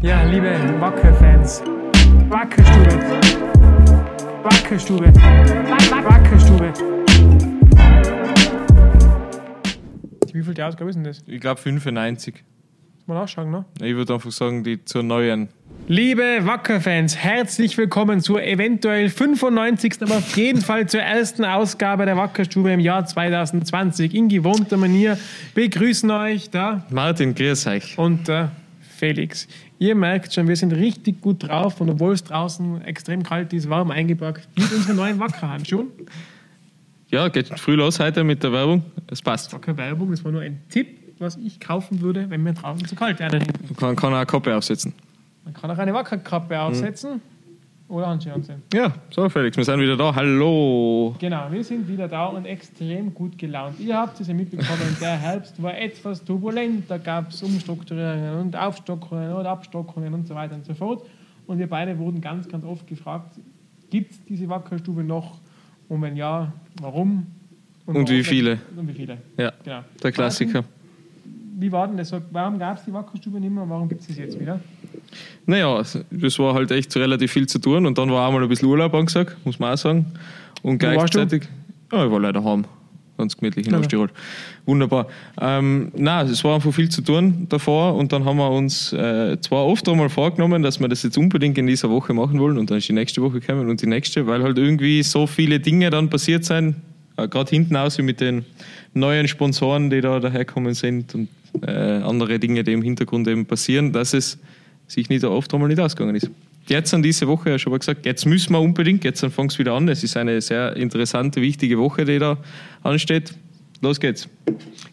Ja, liebe Wacker-Fans, Wackerstube, Wackerstube, Wack- Wackerstube. Wie viel die Ausgabe ist denn das? Ich glaube 95. Mal nachschauen, ne? Ich würde einfach sagen, die zur neuen. Liebe Wacker-Fans, herzlich willkommen zur eventuell 95. aber auf jeden Fall zur ersten Ausgabe der Wackerstube im Jahr 2020. In gewohnter Manier begrüßen euch da Martin, grüß euch. und der Felix. Ihr merkt schon, wir sind richtig gut drauf und obwohl es draußen extrem kalt ist, warm eingepackt mit unseren neuen Wackerhandschuhen. Ja, geht früh los heute mit der Werbung. Es passt. Wacker Werbung, das war nur ein Tipp, was ich kaufen würde, wenn mir draußen zu kalt wäre. Man kann, kann auch eine Kappe aufsetzen. Man kann auch eine Wackerkappe aufsetzen oder Handschuhe anziehen. Ja, so Felix, wir sind wieder da. Hallo. Genau, wir sind wieder da und extrem gut gelaunt. Ihr habt es ja mitbekommen, der Herbst war etwas turbulent. Da gab es Umstrukturierungen und Aufstockungen und Abstockungen und so weiter und so fort. Und wir beide wurden ganz, ganz oft gefragt, gibt es diese Wackerstube noch? Und wenn ja, warum? Und warum- wie viele? Und wie viele, Ja, genau. der Klassiker. Wie war denn das? Warum gab es die Wackerstube nicht mehr und warum gibt es sie jetzt wieder? Naja, das war halt echt relativ viel zu tun und dann war auch mal ein bisschen Urlaub angesagt, muss man auch sagen. Und Wo warst du? gleichzeitig. Ja, ich war leider heim. Ganz gemütlich in Ja. Osttirol. Wunderbar. Ähm, nein, es war einfach viel zu tun davor und dann haben wir uns äh, zwar oft einmal vorgenommen, dass wir das jetzt unbedingt in dieser Woche machen wollen und dann ist die nächste Woche gekommen und die nächste, weil halt irgendwie so viele Dinge dann passiert sind, äh, gerade hinten aus wie mit den neuen Sponsoren, die da daherkommen sind und äh, andere Dinge, die im Hintergrund eben passieren, dass es sich nicht so oft einmal nicht ausgegangen ist. Jetzt an diese Woche, ja schon mal gesagt, jetzt müssen wir unbedingt, jetzt fängt es wieder an. Es ist eine sehr interessante, wichtige Woche, die da ansteht. Los geht's.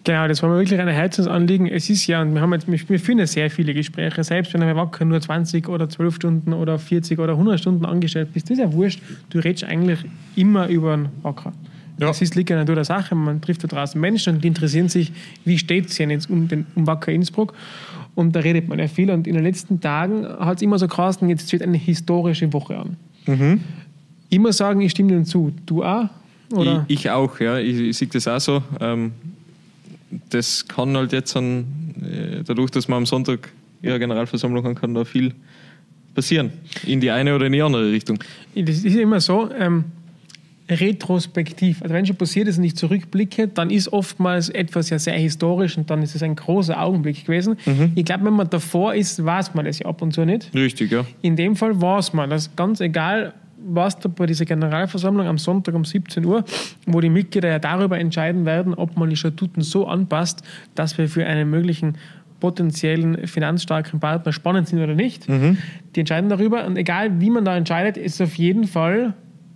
Genau, das war mir wirklich ein Herzensanliegen. Es ist ja, und wir haben jetzt, wir führen ja sehr viele Gespräche, selbst wenn du Wacker nur 20 oder 12 Stunden oder 40 oder 100 Stunden angestellt bist, das ist ja wurscht. Du redest eigentlich immer über einen Wacker. Ja. Das ist liegt ja Natur der Sache. Man trifft da draußen Menschen und die interessieren sich, wie steht es denn jetzt um, den, um Wacker Innsbruck. Und da redet man ja viel. Und in den letzten Tagen hat es immer so geheißen, jetzt steht eine historische Woche an. Immer sagen, ich stimme dir zu. Du auch? Oder? Ich, ich auch, ja. Ich, ich sehe das auch so. Ähm, das kann halt jetzt an, äh, dadurch, dass man am Sonntag ihre Generalversammlung haben kann, da viel passieren. In die eine oder in die andere Richtung. Das ist immer so, ähm, retrospektiv. Also wenn schon passiert ist und ich zurückblicke, dann ist oftmals etwas ja sehr historisch und dann ist es ein großer Augenblick gewesen. Ich glaube, wenn man davor ist, weiß man das ja ab und zu nicht. Richtig, ja. In dem Fall weiß man, dass ganz egal, was da bei dieser Generalversammlung am Sonntag um 17 Uhr, wo die Mitglieder ja darüber entscheiden werden, ob man die Statuten so anpasst, dass wir für einen möglichen potenziellen finanzstarken Partner spannend sind oder nicht. Die entscheiden darüber und egal wie man da entscheidet, ist es auf jeden Fall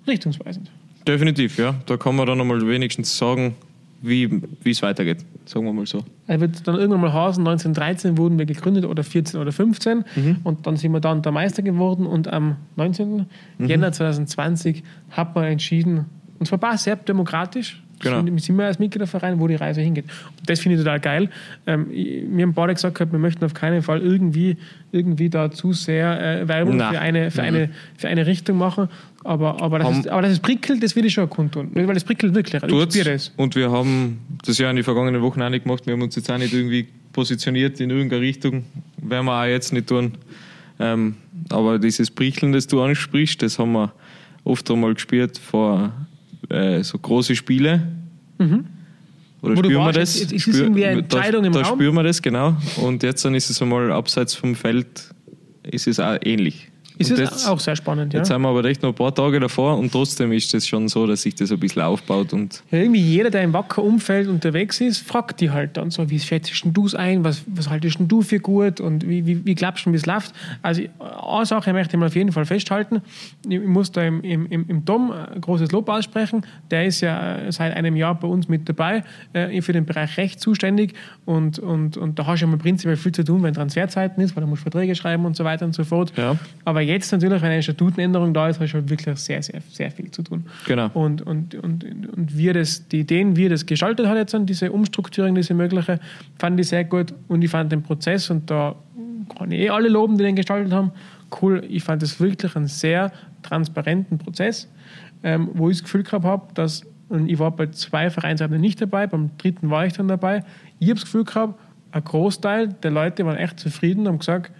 richtungsweisend. Definitiv, ja. Da kann man dann einmal wenigstens sagen, wie es weitergeht. Sagen wir mal so. Er wird dann irgendwann mal heißen, 1913 wurden wir gegründet oder 14 oder 15 und dann sind wir dann der Meister geworden und am 19. Jänner 2020 hat man entschieden, und zwar sehr demokratisch, Genau. sind, sind wir als Mitgliederverein, wo die Reise hingeht. Und das finde ich total geil. Ähm, ich- mir haben beide gesagt, gehabt, wir möchten auf keinen Fall irgendwie, irgendwie da zu sehr äh, Werbung Na. für eine, für, eine, für eine Richtung machen. Aber, aber, das Haben- ist, aber das ist prickelt, das will ich schon kundtun. Weil das prickelt wirklich. Ich Tut's. spüre das. Und wir haben das ja in den vergangenen Wochen auch nicht gemacht. Wir haben uns jetzt auch nicht irgendwie positioniert in irgendeine Richtung. Werden wir auch jetzt nicht tun. Ähm, aber dieses Prickeln, das du ansprichst, das haben wir oft einmal gespürt vor äh, so große Spiele. Oder Mhm. Wo du spüren wir das? es- es ist irgendwie eine da, Entscheidung im da Raum. spüren wir das, genau. Und jetzt dann ist es einmal abseits vom Feld, ist es auch ähnlich. Ist Und es jetzt- auch sehr spannend, ja. Jetzt sind wir aber echt noch ein paar Tage davor und trotzdem ist es schon so, dass sich das ein bisschen aufbaut und Ja, irgendwie jeder, der im Wacker-Umfeld unterwegs ist, fragt die halt dann so, wie schätzt du es ein, was, was haltest denn du für gut und wie, wie, wie glaubst du, wie es läuft? Also eine Sache möchte ich mal auf jeden Fall festhalten. Ich muss da im, im, im im Dom ein großes Lob aussprechen. Der ist ja äh, seit einem Jahr bei uns mit dabei, äh, für den Bereich Recht zuständig und, und, und da hast du ja mal prinzipiell viel zu tun, wenn Transferzeiten ist, weil du musst Verträge schreiben und so weiter und so fort. Ja. Aber jetzt natürlich, wenn eine Statutenänderung da ist, hast du halt wirklich sehr, sehr, sehr viel zu tun. Genau. Und, und, und, und wir das, die Ideen, wie das gestaltet hat, jetzt diese Umstrukturierung, diese mögliche, fand ich sehr gut. Und ich fand den Prozess, und da kann ich eh alle loben, die den gestaltet haben, cool. Ich fand es wirklich einen sehr transparenten Prozess, ähm, wo ich das Gefühl gehabt habe, dass, und ich war bei zwei Vereinsabenden nicht dabei, beim dritten war ich dann dabei. Ich habe das Gefühl gehabt, ein Großteil der Leute waren echt zufrieden und haben gesagt,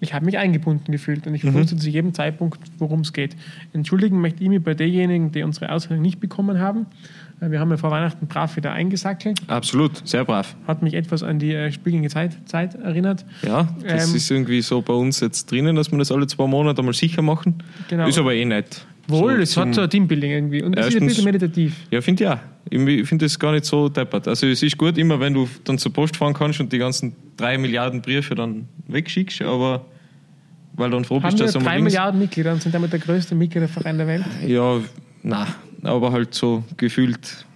ich habe mich eingebunden gefühlt und ich mhm. wusste zu jedem Zeitpunkt, worum es geht. Entschuldigen möchte ich mich bei denjenigen, die unsere Ausbildung nicht bekommen haben. Äh, wir haben ja vor Weihnachten brav wieder eingesackelt. Absolut, sehr brav. Hat mich etwas an die äh, spiegende Zeit, Zeit erinnert. Ja, das ähm, ist irgendwie so bei uns jetzt drinnen, dass wir das alle zwei Monate mal sicher machen. Genau. Ist aber eh nicht. Wohl, so es hat so ein Teambuilding irgendwie. Und es ist ein bisschen meditativ. Ja, finde ich auch. Ich finde das gar nicht so deppert. Also es ist gut immer, wenn du dann zur Post fahren kannst und die ganzen drei Milliarden Briefe dann wegschickst, aber weil dann froh bist, dass du drei Milliarden Mitglieder und sind damit der größte Mitgliederverein der Welt. Ja, na, aber halt so gefühlt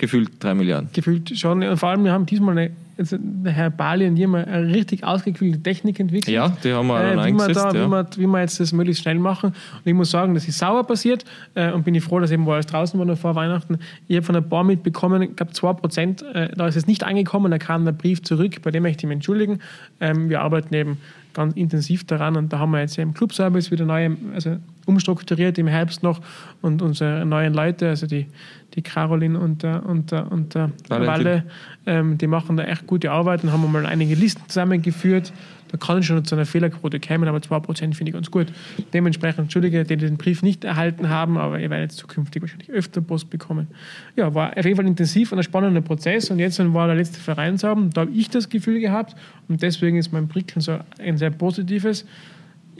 gefühlt drei Milliarden. Gefühlt schon. Und vor allem, wir haben diesmal eine, also der Herr Bali und jemand eine richtig ausgeklügelte Technik entwickelt. Ja, die haben wir äh, wie eingesetzt. Da, ja. wie, wir, wie wir jetzt das möglichst schnell machen. Und ich muss sagen, das ist sauer passiert äh, und bin ich froh, dass eben, wo alles draußen war noch vor Weihnachten, ich habe von ein paar mitbekommen, ich glaube 2 Prozent, äh, da ist es nicht angekommen, da kam der Brief zurück, bei dem möchte ich mich entschuldigen. Ähm, wir arbeiten eben ganz intensiv daran und da haben wir jetzt im Clubservice wieder neue, also umstrukturiert im Herbst noch und unsere neuen Leute, also die, die Caroline und, der, und, der, und der Walle, ähm, die machen da echt gute Arbeit und haben mal einige Listen zusammengeführt. Da kann schon zu einer Fehlerquote kommen, aber 2% finde ich ganz gut. Dementsprechend, entschuldige, die den Brief nicht erhalten haben, aber ihr werdet zukünftig wahrscheinlich öfter Post bekommen. Ja, war auf jeden Fall intensiv und ein spannender Prozess und jetzt war der letzte Vereinsabend, da habe ich das Gefühl gehabt und deswegen ist mein Prickeln so ein sehr positives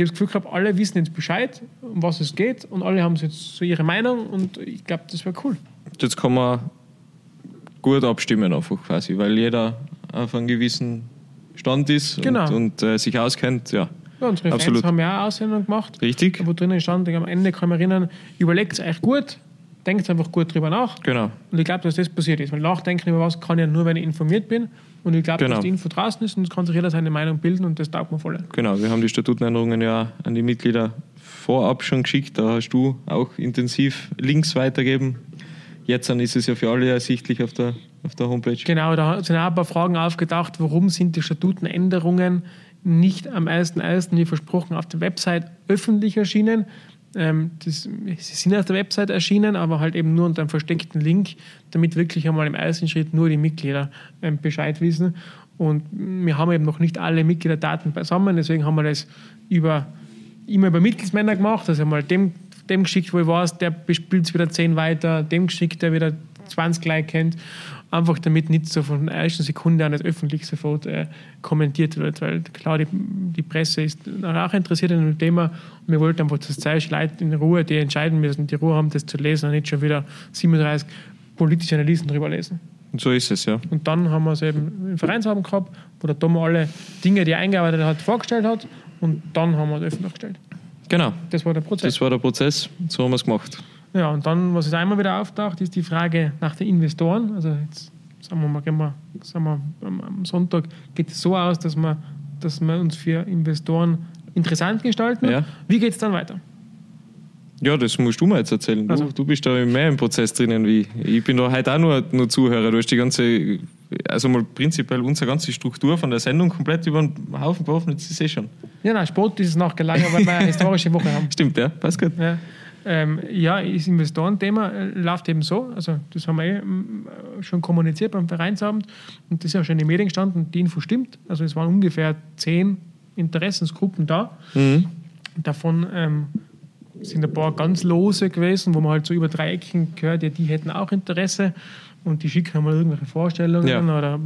ich habe das Gefühl gehabt, alle wissen jetzt Bescheid, um was es geht und alle haben jetzt so ihre Meinung und ich glaube, das wäre cool. Jetzt kann man gut abstimmen einfach quasi, weil jeder auf einem gewissen Stand ist genau. und, und äh, sich auskennt. Ja, ja unsere Absolut. Fans haben ja auch Aussendungen gemacht. Richtig. Wo drinnen stand, am Ende kann man erinnern, überlegt es euch gut, denkt einfach gut drüber nach. Genau. Und ich glaube, dass das passiert ist. Weil nachdenken über was kann ja nur, wenn ich informiert bin. Und ich glaube, genau. dass die Info draußen ist und es kann sich jeder seine Meinung bilden und das taugt mir voll. Genau, wir haben die Statutenänderungen ja an die Mitglieder vorab schon geschickt. Da hast du auch intensiv Links weitergeben. Jetzt dann ist es ja für alle ersichtlich auf der, auf der Homepage. Genau, da sind auch ein paar Fragen aufgetaucht. Warum sind die Statutenänderungen nicht am 1.1. wie versprochen auf der Website öffentlich erschienen? Ähm, das, sie sind auf der Website erschienen, aber halt eben nur unter einem versteckten Link, damit wirklich einmal im ersten Schritt nur die Mitglieder ähm, Bescheid wissen. Und wir haben eben noch nicht alle Mitgliederdaten beisammen, deswegen haben wir das über immer über Mittelsmänner gemacht, also mal dem, dem geschickt, wo ich weiß, der bespielt es wieder 10 weiter, dem geschickt, der wieder 20 gleich kennt einfach damit nicht so von der ersten Sekunde an das öffentlich sofort äh, kommentiert wird, weil klar, die, die Presse ist auch interessiert an dem Thema und wir wollten einfach, dass zuerst Leute in Ruhe, die entscheiden müssen, die Ruhe haben, das zu lesen und nicht schon wieder 37 politische Analysen drüber lesen. Und so ist es, ja. Und dann haben wir es eben im Vereinsabend gehabt, wo der Tom alle Dinge, die er eingearbeitet hat, vorgestellt hat und dann haben wir es öffentlich gestellt. Genau. Das war der Prozess. Das war der Prozess, so haben wir es gemacht. Ja, und dann, was jetzt einmal wieder auftaucht, ist die Frage nach den Investoren. Also jetzt sagen wir mal, gehen wir, sagen wir am Sonntag geht es so aus, dass wir, dass wir uns für Investoren interessant gestalten. Ja. Wie geht es dann weiter? Ja, das musst du mir jetzt erzählen. Du, also. du bist da mehr im Prozess drinnen wie ich. bin da heute auch nur, nur Zuhörer. Du hast die ganze, also mal prinzipiell unsere ganze Struktur von der Sendung komplett über den Haufen geworfen. Jetzt ist es eh schon. Ja, nein, Sport ist es nachgelagert, weil wir eine historische Woche haben. Stimmt, ja, passt gut. Ja. Ähm, ja, das Investorenthema äh, läuft eben so. Also, das haben wir eh mm, schon kommuniziert beim Vereinsabend und das ist ja schon in den Medien gestanden. Die Info stimmt. Also, es waren ungefähr zehn Interessensgruppen da. Mhm. Davon ähm, sind ein paar ganz lose gewesen, wo man halt so über drei Ecken gehört, ja, die hätten auch Interesse und die schicken mal irgendwelche Vorstellungen Ja. oder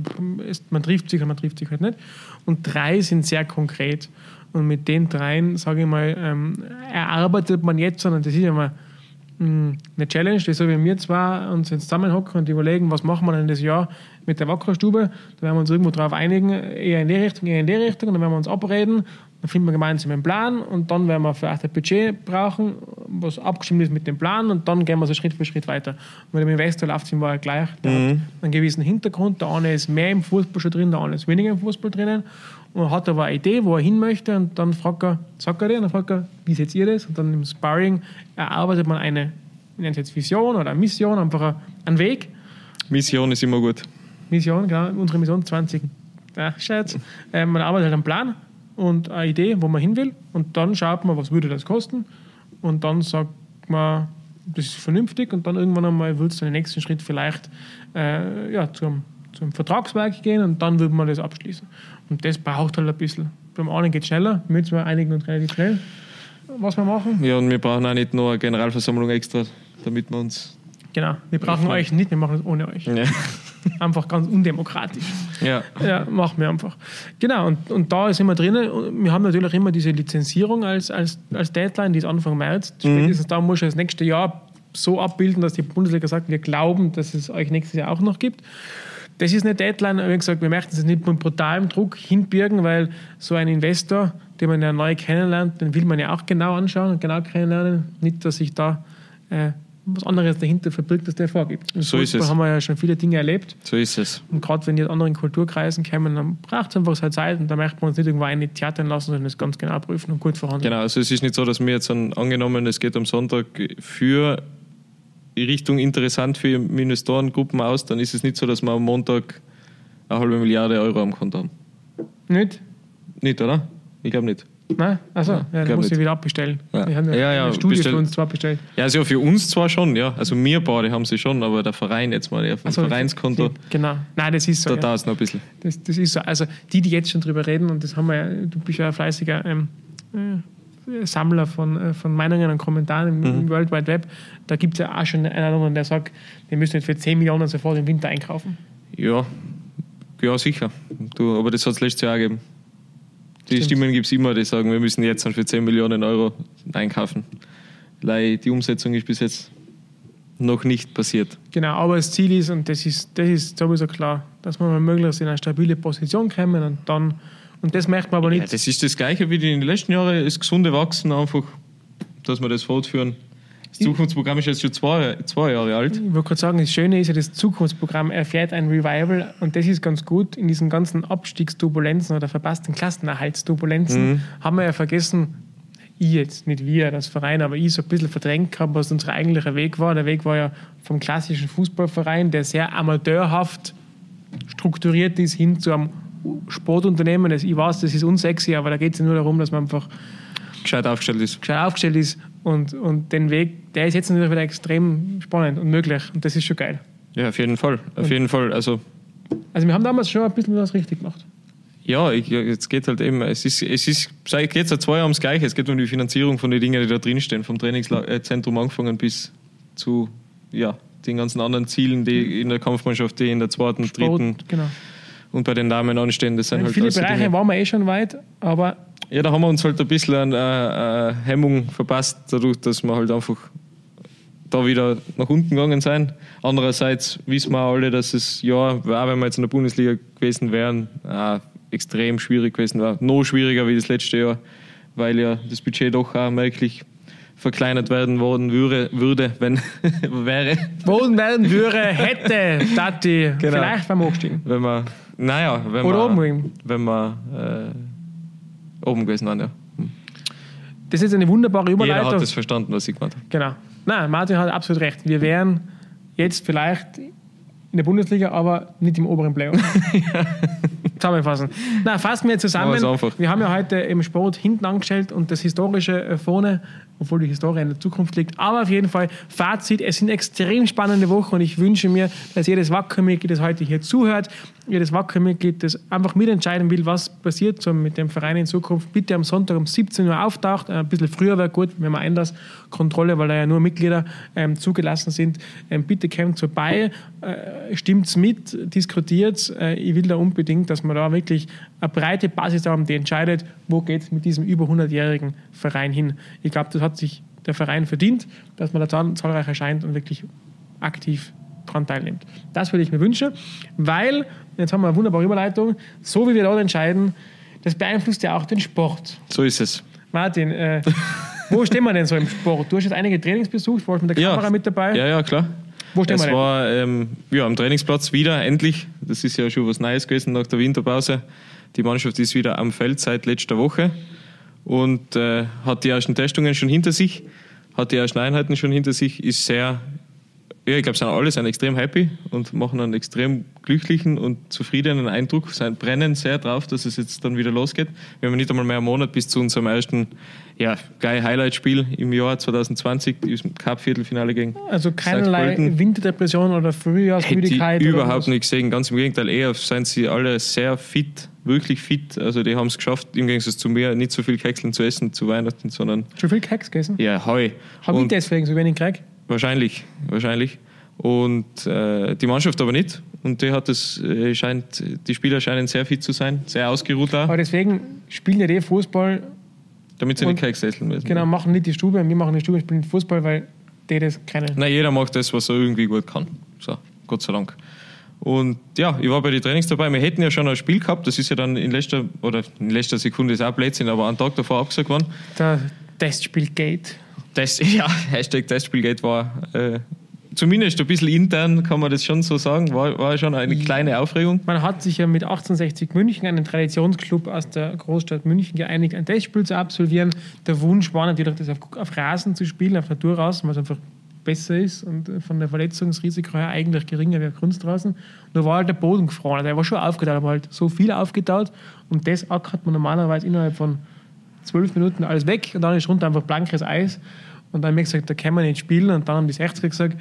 ist, man trifft sich oder man trifft sich halt nicht. Und drei sind sehr konkret. Und mit den dreien, sage ich mal, ähm, erarbeitet man jetzt, sondern das ist ja mal mh, eine Challenge, das so wie wir zwei uns jetzt zusammenhocken und überlegen, was machen wir denn das Jahr mit der Wackerstube. Da werden wir uns irgendwo drauf einigen, eher in die Richtung, eher in die Richtung, und dann werden wir uns abreden, dann finden wir gemeinsam einen Plan und dann werden wir vielleicht ein Budget brauchen, was abgestimmt ist mit dem Plan und dann gehen wir so Schritt für Schritt weiter. Und mit dem Investor läuft es ihm war gleich. Der hat einen gewissen Hintergrund, der eine ist mehr im Fußball schon drin, der andere ist weniger im Fußball drinnen und hat aber eine Idee, wo er hin möchte und dann fragt er, sagt er dir, und dann fragt er, wie seht ihr das? Und dann im Sparring erarbeitet man eine, es jetzt Vision oder eine Mission, einfach einen Weg. Mission ist immer gut. Mission, genau, unsere Mission 20. Ja, Scherz. Ähm, man arbeitet halt einen Plan und eine Idee, wo man hin will und dann schaut man, was würde das kosten und dann sagt man, das ist vernünftig und dann irgendwann einmal wird es den nächsten Schritt vielleicht äh, ja, zum, zum Vertragswerk gehen und dann würde man das abschließen. Und das braucht halt ein bisschen. beim einen geht es schneller, müssen wir einigen uns relativ schnell, was wir machen. Ja, und wir brauchen auch nicht nur eine Generalversammlung extra, damit wir uns. Genau, wir brauchen euch nicht, wir machen es ohne euch. Ja. Einfach ganz undemokratisch. ja. Ja, machen wir einfach. Genau, und, und da sind wir drinnen. Wir haben natürlich immer diese Lizenzierung als, als, als Deadline, die ist Anfang März. Spätestens da muss das nächste Jahr so abbilden, dass die Bundesliga sagt, wir glauben, dass es euch nächstes Jahr auch noch gibt. Das ist eine Deadline, aber wie gesagt, wir möchten es nicht mit brutalem Druck hinbirgen, weil so ein Investor, den man ja neu kennenlernt, den will man ja auch genau anschauen und genau kennenlernen. Nicht, dass sich da äh, was anderes dahinter verbirgt, als der vorgibt. Im So ist es. haben wir ja schon viele Dinge erlebt. So ist es. Und gerade wenn die aus anderen Kulturkreisen kommen, dann braucht es einfach seine Zeit und da möchten wir uns nicht irgendwo eine theatern lassen, sondern das ganz genau prüfen und gut verhandeln. Genau, also es ist nicht so, dass wir jetzt an, angenommen, es geht am Sonntag für die Richtung interessant für Investorengruppen aus, dann ist es nicht so, dass wir am Montag eine halbe Milliarde Euro am Konto haben. Nicht? Nicht, oder? Ich glaube nicht. Nein? Achso, Ja, ja, dann glaub muss ich nicht. wieder abbestellen. Ja. Wir haben ja, Ja, ja, eine Studie bestell- für uns zwar bestellt. Ja, also für uns zwar schon, ja. Also wir beide haben sie schon, aber der Verein jetzt mal Ach so, Vereinskonto, Genau. Nein, das ist so. da ja. dauert es noch ein bisschen. Das, das ist so. Also die, die jetzt schon drüber reden, und das haben wir ja, du bist ja ein fleißiger ähm, äh, Sammler von, äh, von Meinungen und Kommentaren im, Mhm. im World Wide Web, da gibt es ja auch schon einen oder anderen, der sagt, wir müssen jetzt für 10 Millionen sofort im Winter einkaufen. Ja, ja sicher. Du, aber das hat es letztes Jahr auch gegeben. Die Stimmt. Stimmen gibt es immer, die sagen, wir müssen jetzt für 10 Millionen Euro einkaufen. Die Umsetzung ist bis jetzt noch nicht passiert. Genau, aber das Ziel ist, und das ist, das ist sowieso klar, dass wir möglichst in eine stabile Position kommen und dann, und das möchte man aber Ja, nicht. das ist das Gleiche wie in den letzten Jahren, das gesunde Wachsen einfach, dass wir das fortführen. Das Zukunftsprogramm ist jetzt schon zwei, zwei Jahre alt. Ich wollte gerade sagen, das Schöne ist ja, das Zukunftsprogramm erfährt ein Revival und das ist ganz gut. In diesen ganzen Abstiegsturbulenzen oder verpassten Klassenerhaltsturbulenzen haben wir ja vergessen, ich jetzt, nicht wir, das Verein, aber ich so ein bisschen verdrängt gehabt, was unser eigentlicher Weg war. Der Weg war ja vom klassischen Fußballverein, der sehr amateurhaft strukturiert ist, hin zu einem Sportunternehmen. Ich weiß, das ist unsexy, aber da geht es ja nur darum, dass man einfach Gescheit aufgestellt ist. gescheit aufgestellt ist und, und den Weg, der ist jetzt natürlich wieder extrem spannend und möglich und das ist schon geil. Ja, auf jeden Fall. Auf jeden Fall. Also, Also wir haben damals schon ein bisschen was richtig gemacht. ja, ich, jetzt geht halt eben, es ist, es ist, seit geht seit zwei Jahren ums Gleiche. Es geht um die Finanzierung von den Dingen, die da drinstehen, vom Trainingszentrum angefangen bis zu, ja, den ganzen anderen Zielen, die in der Kampfmannschaft, die in der zweiten, Sport, dritten genau. und bei den Damen anstehen. Das sind In halt viele Bereiche Dinge. waren wir eh schon weit, aber Ja, da haben wir uns halt ein bisschen an äh, äh, Hemmung verpasst, dadurch, dass wir halt einfach da wieder nach unten gegangen sind. Andererseits wissen wir auch alle, dass es ja, auch wenn wir jetzt in der Bundesliga gewesen wären, äh, extrem schwierig gewesen war. Noch schwieriger wie das letzte Jahr, weil ja das Budget doch auch merklich verkleinert werden worden würde, würde wenn wäre, Boden werden würde, hätte, Tati, Genau. vielleicht beim Hochstiegen. wenn man, naja, wenn Oder man, wenn man oben gewesen wären, ja. Das ist eine wunderbare Jeder Überleitung. hat das verstanden, was ich gemeint habe. Genau. Nein, Martin hat absolut recht. Wir wären jetzt vielleicht in der Bundesliga, aber nicht im oberen Playoff. Zusammenfassen. Na, fassen wir zusammen. Wir haben ja heute im Sport hinten angestellt und das Historische äh, vorne, obwohl die Historie in der Zukunft liegt. Aber auf jeden Fall, Fazit, es sind extrem spannende Wochen und ich wünsche mir, dass jedes Wacker-Mitglied, das heute hier zuhört, jedes Wacker-Mitglied, das einfach mitentscheiden will, was passiert so mit dem Verein in Zukunft, bitte am Sonntag um 17 Uhr auftaucht. Ein bisschen früher wäre gut, wenn man Einlasskontrolle, weil da ja nur Mitglieder ähm, zugelassen sind. Ähm, bitte kommt vorbei, äh, stimmt's mit, diskutiert. Äh, ich will da unbedingt, dass wir da wirklich eine breite Basis haben, die entscheidet, wo geht es mit diesem über 100-jährigen Verein hin. Ich glaube, das hat sich der Verein verdient, dass man da zahl- zahlreich erscheint und wirklich aktiv daran teilnimmt. Das würde ich mir wünschen, weil, jetzt haben wir eine wunderbare Überleitung, so wie wir dort entscheiden, das beeinflusst ja auch den Sport. So ist es. Martin, äh, wo stehen wir denn so im Sport? Du hast jetzt einige Trainings besucht, warst mit der Kamera mit dabei. Ja, ja, klar. Wo stehen es wir denn? war ähm, ja, am Trainingsplatz wieder, endlich. Das ist ja schon was Neues gewesen nach der Winterpause. Die Mannschaft ist wieder am Feld seit letzter Woche und äh, hat die ersten Testungen schon hinter sich, hat die ersten Einheiten schon hinter sich, ist sehr, ja, ich glaube, sind alle sind extrem happy und machen einen extrem glücklichen und zufriedenen Eindruck, sind, brennen sehr drauf, dass es jetzt dann wieder losgeht. Wir haben nicht einmal mehr einen Monat bis zu unserem ersten ja, geil Highlight-Spiel im Jahr 2020, im Cup-Viertelfinale gegen Also keinerlei. Winterdepression oder Hätte Frühjahrsmüdigkeit. ich oder überhaupt nicht gesehen. Ganz im Gegenteil, eher sind sie alle sehr fit wirklich fit. Also die haben es geschafft, im Gegensatz zu mir, nicht so viel Kekseln zu essen zu Weihnachten, sondern Schon viel Keks gegessen? ja, Heu. Habe ich Und deswegen so wenig gekriegt? Wahrscheinlich, wahrscheinlich. Und äh, die Mannschaft aber nicht. Und die hat es, äh, scheint, die Spieler scheinen sehr fit zu sein, sehr ausgeruht auch, Aber deswegen spielen ja die Fußball, damit sie und- nicht Keks essen müssen. genau, machen nicht die Stube, wir machen die Stube, spielen Fußball, weil die das können. Nein, jeder macht das, was er irgendwie gut kann. So, Gott sei Dank. Und ja, ich war bei den Trainings dabei. Wir hätten ja schon ein Spiel gehabt, das ist ja dann in letzter, oder in letzter Sekunde ist auch Blödsinn, aber einen Tag davor abgesagt worden. Der Testspiel Gate. Das, ja, Hashtag Testspielgate war äh, zumindest ein bisschen intern, kann man das schon so sagen, war, war schon eine kleine Aufregung. Man hat sich ja mit 1860 München, einem Traditionsclub aus der Großstadt München, geeinigt, ein Testspiel zu absolvieren. Der Wunsch war natürlich, das auf, auf Rasen zu spielen, auf Natur raus, weil es einfach besser ist und von der Verletzungsrisiko her eigentlich geringer wie auf Kunstrasen. Nur war halt der Boden gefroren. Der war schon aufgetaut, aber halt so viel aufgetaut. Und das ackert man normalerweise innerhalb von zwölf Minuten alles weg und dann ist runter einfach blankes Eis. Und dann haben wir gesagt, da können wir nicht spielen. Und dann haben die 60er gesagt,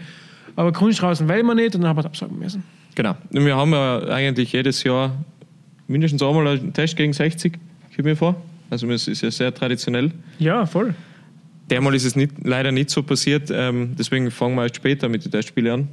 aber Kunstrasen wollen wir nicht. Und dann haben wir es absagen müssen. Genau. Und wir haben ja eigentlich jedes Jahr mindestens einmal einen Test gegen 60, kommt mir vor. Also es ist ja sehr traditionell. Ja, voll. Dermal ist es nicht, leider nicht so passiert, ähm, deswegen fangen wir erst später mit den Testspielen an.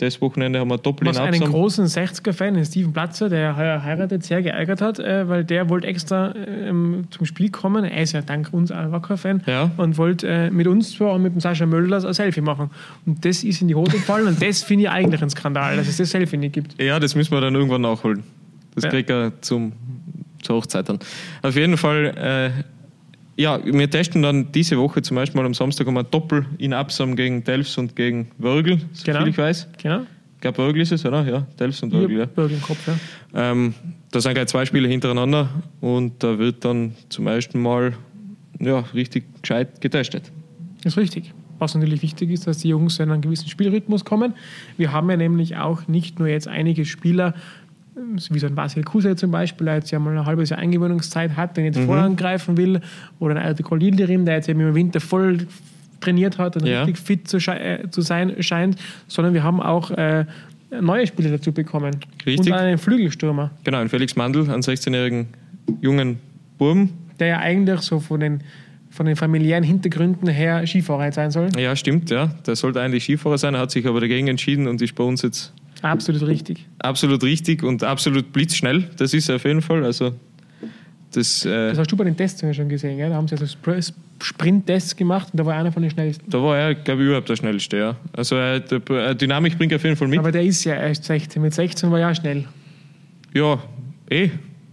Das Wochenende haben wir Doppel in Was einen großen 60er-Fan, den Steven Platzer, der heuer heiratet, sehr geärgert hat, äh, weil der wollte extra ähm, zum Spiel kommen. Er ist ja dank uns ein Wacker-Fan Ja. und wollte äh, mit uns zwar und mit dem Sascha Möller ein Selfie machen. Und das ist in die Hose gefallen und das finde ich eigentlich ein Skandal, dass es das Selfie nicht gibt. Ja, das müssen wir dann irgendwann nachholen. Das Ja. kriegt er zum, zur Hochzeit dann. Auf jeden Fall, äh, ja, wir testen dann diese Woche zum Beispiel mal am Samstag um ein Doppel in Absam gegen Delfs und gegen Wörgl, so Genau. ich weiß. Genau? Ich glaube, Wörgl ist es, oder? Ja, Delfs und Wörgl, ja. Bürger im Kopf, ja. Ähm, da sind gleich zwei Spiele hintereinander und da wird dann zum ersten Mal ja, richtig gescheit getestet. Das ist richtig. Was natürlich wichtig ist, dass die Jungs in einen gewissen Spielrhythmus kommen. Wir haben ja nämlich auch nicht nur jetzt einige Spieler, wie so ein Vasil Kusel zum Beispiel, der jetzt ja mal ein halbes Jahr Eingewöhnungszeit hat, der jetzt vorangreifen will, oder ein alter Kolilderim, der jetzt eben im Winter voll trainiert hat und Ja. richtig fit zu, äh, zu sein scheint, sondern wir haben auch äh, neue Spieler dazu bekommen. Richtig. Und einen Flügelstürmer, Genau, und Felix Mandl, einen 16-jährigen jungen Burm. der ja eigentlich so von den, von den familiären Hintergründen her Skifahrer sein soll. Ja, stimmt, ja. Der sollte eigentlich Skifahrer sein, er hat sich aber dagegen entschieden und ist bei uns jetzt Absolut richtig. absolut richtig und absolut blitzschnell. Das ist er auf jeden Fall. Also, das, äh, Das hast du bei den Tests ja schon gesehen, gell? Da haben sie also Spr- Sprint-Tests gemacht und da war einer von den schnellsten. da war er, glaube ich, überhaupt der Schnellste. Ja. Also, äh, der, Dynamik bringt auf jeden Fall mit. Aber der ist ja erst 16. Mit 16 war er ja schnell. Ja, eh.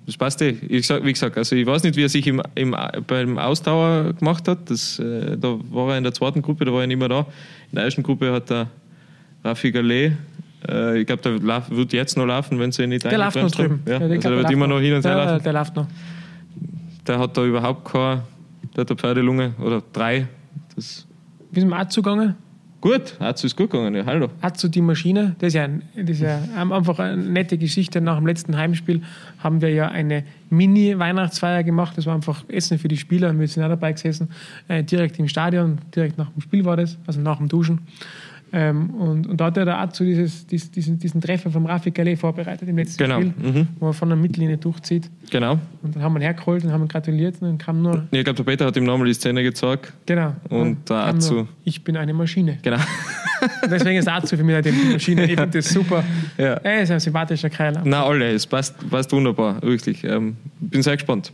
Das passt eh. Ich sag, wie gesagt, also ich weiß nicht, wie er sich im, im, beim Ausdauer gemacht hat. Das, äh, da war er in der zweiten Gruppe, da war er nicht mehr da. In der ersten Gruppe hat er Rafi Gallet. Äh, ich glaube, der lauf, wird jetzt noch laufen, wenn sie nicht Der läuft noch drüben. Ja, der, also glaub, der wird immer noch hin und her laufen. der läuft noch. Der hat da überhaupt keine, der hat eine Pferdelunge oder drei. Das, Wie ist mit dem Azu gegangen? gut, Azu ist gut gegangen, ja, hallo. Azu die Maschine, das ist ja, ein, das ist ja einfach eine nette Geschichte. Nach dem letzten Heimspiel haben wir ja eine Mini-Weihnachtsfeier gemacht. Das war einfach Essen für die Spieler. Wir sind auch dabei gesessen. Äh, direkt im Stadion, direkt nach dem Spiel war das, also nach dem Duschen. Ähm, und, und da hat er der Azu dieses, dies- diesen, diesen Treffer vom Rafi Gallet vorbereitet im letzten Genau, Spiel, mhm. wo er von der Mittellinie durchzieht. Genau. Und dann haben wir ihn hergeholt und haben ihn gratuliert und dann kam nur, Ich glaube, der Peter hat ihm nochmal die Szene gezeigt. genau. Und der kam Azu. nur, Ich bin eine Maschine. Genau. Und deswegen ist Azu für mich halt die Maschine. Ich finde das super. Ja. Er ist ein sympathischer Kerl. Na alle, es passt, passt wunderbar, wirklich. Ähm, bin sehr gespannt,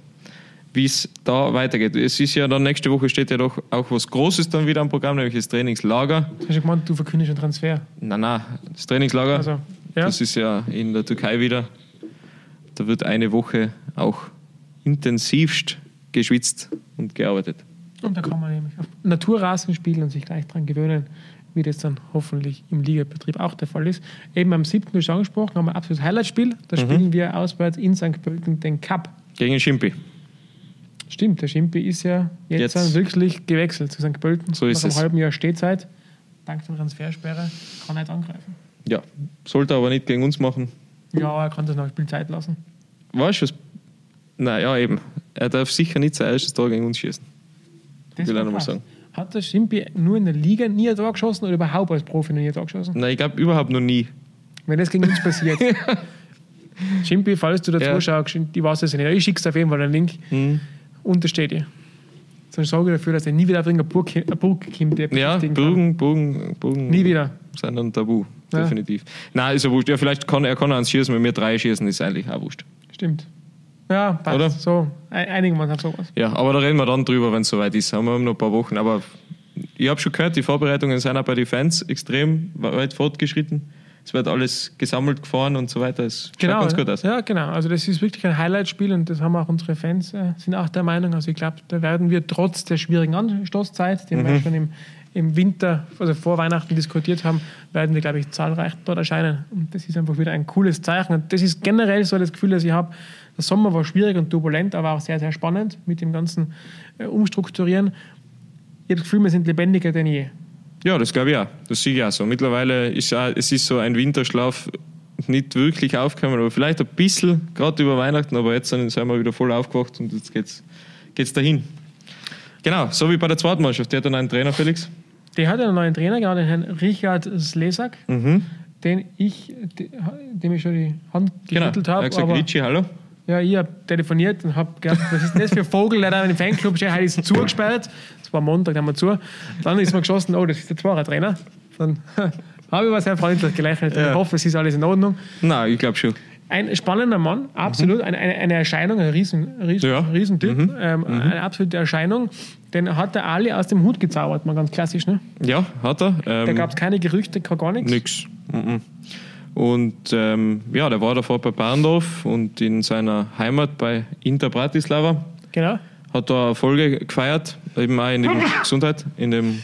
wie es da weitergeht. Es ist ja dann nächste Woche steht ja doch auch was Großes dann wieder am Programm, nämlich das Trainingslager. Hast du gemeint, du verkündest einen Transfer? Na na, das Trainingslager. Also, ja. Das ist ja in der Türkei wieder. Da wird eine Woche auch intensivst geschwitzt und gearbeitet. Und da kann man nämlich auf Naturrasen spielen und sich gleich dran gewöhnen, wie das dann hoffentlich im Ligabetrieb auch der Fall ist. Eben am 7. ist schon angesprochen, haben wir ein absolutes Highlight-Spiel. Da Mhm. spielen wir auswärts in St. Pölten den Cup. Gegen Schimpi. Stimmt, der Schimpi ist ja jetzt, Jetzt. wirklich gewechselt zu St. Pölten. So ist Nach es. einem halben Jahr Stehzeit. Dank der Transfersperre kann er jetzt angreifen. Ja, sollte aber nicht gegen uns machen. Ja, er kann das noch Spielzeit lassen. Weißt du was? Naja, eben. Er darf sicher nicht sein erstes Tor gegen uns schießen. Das Will ich noch mal krass. sagen. Hat der Schimpi nur in der Liga nie ein Tor geschossen oder überhaupt als Profi noch nie ein Tor geschossen? Nein, ich glaube überhaupt noch nie. Wenn das gegen uns passiert. Chimpi, falls du da Ja. zuschaust, ich weiß es nicht. Ich schick's dir auf jeden Fall einen Link. Mhm. Untersteht dir. Sonst sorge dafür, dass er nie wieder auf irgendeine Burg, eine Burg kommt, Ja. Burgen, Burgen, Burgen Nie wieder. sind ein Tabu, Ja. definitiv. Nein, ist ja wurscht. Ja, vielleicht kann er kann eins schießen, wenn wir drei schießen, ist eigentlich auch wurscht. Stimmt. Ja, passt. Oder? So, ein- einigen wir uns auf sowas. Ja, aber da reden wir dann drüber, wenn es soweit ist. Haben wir noch ein paar Wochen. Aber ich habe schon gehört, die Vorbereitungen sind auch bei den Fans extrem weit fortgeschritten. Es wird alles gesammelt, gefahren und so weiter. Es schaut ganz gut aus. Ja, genau. Also das ist wirklich ein Highlight-Spiel und das haben auch unsere Fans, äh, sind auch der Meinung. Also ich glaube, da werden wir trotz der schwierigen Anstoßzeit, die Mhm. wir schon im, im Winter, also vor Weihnachten diskutiert haben, werden wir, glaube ich, zahlreich dort erscheinen. Und das ist einfach wieder ein cooles Zeichen. Und das ist generell so das Gefühl, das ich habe. Der Sommer war schwierig und turbulent, aber auch sehr, sehr spannend mit dem ganzen äh, Umstrukturieren. Ich habe das Gefühl, wir sind lebendiger denn je. Ja, das glaube ich auch. Das sehe ich auch so. Mittlerweile ist auch, es ist so ein Winterschlaf nicht wirklich aufgekommen, aber vielleicht ein bisschen, gerade über Weihnachten, aber jetzt sind wir wieder voll aufgewacht und jetzt geht's, geht's dahin. Genau, so wie bei der zweiten Mannschaft. Der hat einen Trainer, Felix. Der hat einen neuen Trainer, genau den Herrn Richard Slesak, Mhm. den ich, de- dem ich schon die Hand Genau. geschüttelt Er habe. hat gesagt, hallo. Ja, ich habe telefoniert und habe gedacht, was ist denn das für ein Vogel, der da im Fanclub steht? Heute ist es zugesperrt. Das war Montag, da haben wir zu. Dann ist mir geschossen, oh, das ist der Zweiter-Trainer. Dann habe ich aber sehr freundlich gelächelt. Ja. Ich hoffe, es ist alles in Ordnung. Nein, ich glaube schon. Ein spannender Mann, absolut. Eine, eine, eine Erscheinung, ein riesen, riesen, Ja. Riesentyp. Ähm, Eine absolute Erscheinung. Den hat der Ali aus dem Hut gezaubert, mal ganz klassisch. Ne? Ja, hat er. Da Ähm, gab es keine Gerüchte, gar nichts. Nix. Mhm. Und ähm, ja, der war davor bei Barndorf und in seiner Heimat bei Inter Bratislava Genau. hat er Erfolge gefeiert, eben auch in dem Gesundheit, in dem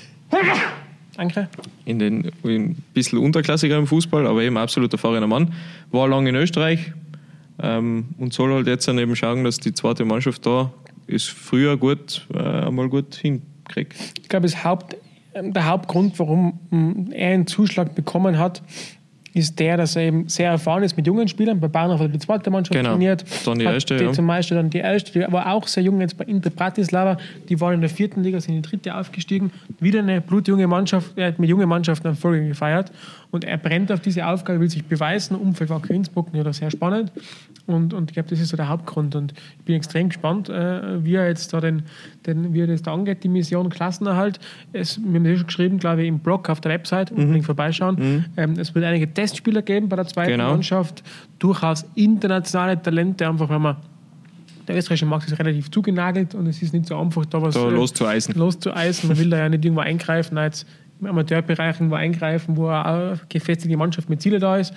Danke. in den in ein bisschen unterklassiger im Fußball, aber eben absolut erfahrener Mann. War lange in Österreich ähm, und soll halt jetzt dann eben schauen, dass die zweite Mannschaft da ist früher gut äh, einmal gut hinkriegt. Ich glaube, Haupt, der Hauptgrund, warum ähm, er einen Zuschlag bekommen hat, ist der, dass er eben sehr erfahren ist mit jungen Spielern. Bei Bayern hat er die zweite Mannschaft Genau. trainiert. Dann die erste, Die ja. Zum Beispiel dann die erste, die war auch sehr jung jetzt bei Inter Bratislava. Die waren in der vierten Liga, sind in die dritte aufgestiegen. Wieder eine blutjunge Mannschaft. Er hat mit jungen Mannschaften Erfolge gefeiert. Und er brennt auf diese Aufgabe, will sich beweisen. Umfeld war Innsbruck ja sehr spannend. Und, und ich glaube, das ist so der Hauptgrund. Und ich bin extrem gespannt, äh, wie er jetzt da den, den, wie er das da angeht, die Mission Klassenerhalt. Es, wir haben das schon geschrieben, glaube ich, im Blog auf der Website, unbedingt vorbeischauen. Ähm, es wird einige Testspieler geben bei der zweiten Genau. Mannschaft. Durchaus internationale Talente, einfach weil man der österreichische Markt ist relativ zugenagelt und es ist nicht so einfach, da was Da äh, loszueisen. loszueisen. Man will da ja nicht irgendwo eingreifen, jetzt im Amateurbereich irgendwo eingreifen, wo eine gefestigte Mannschaft mit Ziele da ist.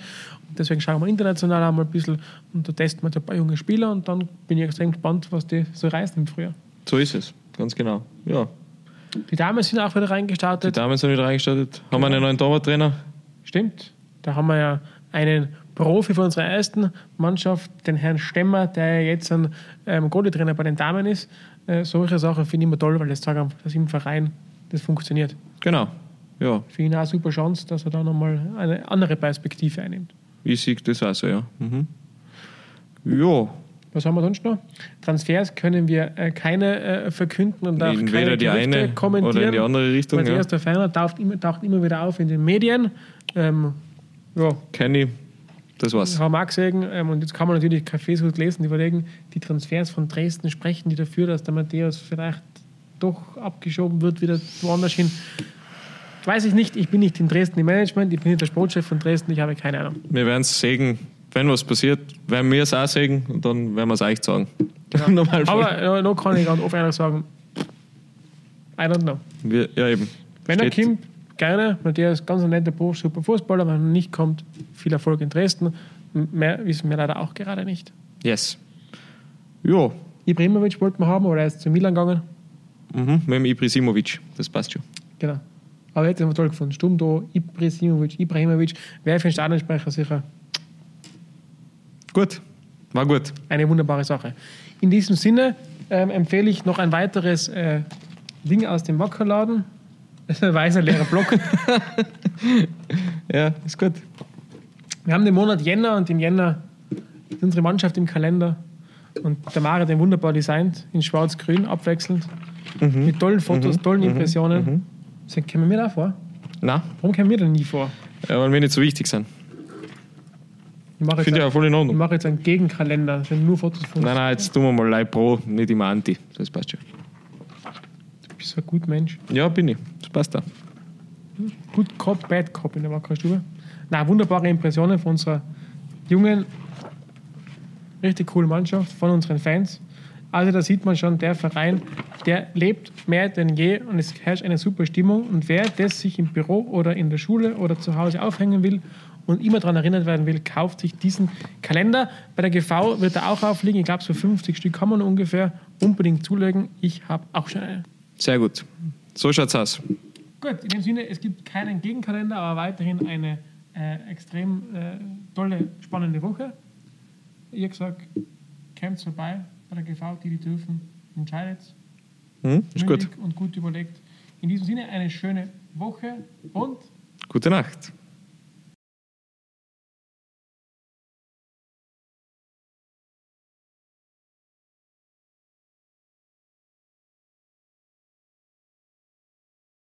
Und deswegen schauen wir international einmal ein bisschen und da testen wir jetzt ein paar junge Spieler und dann bin ich extrem gespannt, was die so reißen im Frühjahr. So ist es, ganz genau. Ja, Die Damen sind auch wieder die reingestartet. Damen sind wieder reingestartet. Haben wir einen neuen Torwarttrainer? Stimmt. Da haben wir ja einen Profi von unserer ersten Mannschaft, den Herrn Stemmer, der jetzt ein ähm, Goalie-Trainer bei den Damen ist. Äh, solche Sachen finde ich immer toll, weil das zeigt einfach, dass im Verein das funktioniert. Genau. Ja, Für ihn auch eine super Chance, dass er da nochmal eine andere Perspektive einnimmt. ich sehe das auch so, ja. Mhm. Ja, Was haben wir sonst noch? Transfers können wir äh, keine äh, verkünden und auch in keine die Gerüchte eine kommentieren. oder in die andere Richtung. Weil Ja. erster Ferner taucht immer, taucht immer wieder auf in den Medien. Ähm, ja, Kenny, das war's. haben wir auch gesehen. Ähm, und jetzt kann man natürlich Cafés gut lesen, die überlegen, die Transfers von Dresden sprechen die dafür, dass der Matthäus vielleicht doch abgeschoben wird, wieder woanders hin. Weiß ich nicht, ich bin nicht in Dresden im Management, ich bin nicht der Sportchef von Dresden, ich habe keine Ahnung. Wir werden es sägen. Wenn was passiert, werden wir es auch sägen und dann werden wir es euch sagen. Genau. Aber äh, noch kann ich ganz offen sagen, I don't know. wir, ja, eben. Wenn er Steht- kommt, gerne, der ist ganz ein netter Prof, super Fußballer. Wenn er nicht kommt, viel Erfolg in Dresden. Mehr wissen wir leider auch gerade nicht. Yes. Ja, Ibrahimovic wollten wir haben, aber er ist zu Milan gegangen. mhm. mit dem Ibrisimovic. Das passt schon. Genau. Aber jetzt haben wir toll gefunden. Stumdo, Ibrahimovic, Ibrahimovic, wäre für den Stadionsprecher sicher Gut. War gut. eine wunderbare Sache. In diesem Sinne ähm, empfehle ich noch ein weiteres äh, Ding aus dem Wackerladen. Ein weißer leerer Block. Ja, ist gut. Wir haben den Monat Jänner und im Jänner ist unsere Mannschaft im Kalender. Und der Mare hat den wunderbar designt, in schwarz-grün, abwechselnd. Mit tollen Fotos, tollen Impressionen. Mhm. Kommen wir da vor? Na, Warum kommen wir denn nie vor? ja, weil wir nicht so wichtig sind. Ich mache jetzt, Finde ich auch voll in ich Ordnung. mache jetzt einen Gegenkalender. Das sind nur Fotos von Nein, nein, jetzt tun wir mal Leib Pro, nicht immer Anti. Das passt schon. Bist ein gut Mensch. Ja, bin ich. Das passt auch. Good Cop, Bad Cop in der Wackerstube. Na, wunderbare Impressionen von unserer jungen, richtig coolen Mannschaft, von unseren Fans. Also da sieht man schon, der Verein, der lebt mehr denn je und es herrscht eine super Stimmung. Und wer das sich im Büro oder in der Schule oder zu Hause aufhängen will und immer daran erinnert werden will, kauft sich diesen Kalender. Bei der GV wird er auch aufliegen. Ich glaube, so 50 Stück kann man ungefähr unbedingt zulegen. Ich habe auch schon einen. Sehr gut. So schaut's aus. Gut, in dem Sinne, es gibt keinen Gegenkalender, aber weiterhin eine äh, extrem äh, tolle, spannende Woche. Ihr gesagt, kommt vorbei bei der GV, die die dürfen, entscheidet Hm? Ist gut. und gut überlegt. In diesem Sinne eine schöne Woche und Gute Nacht.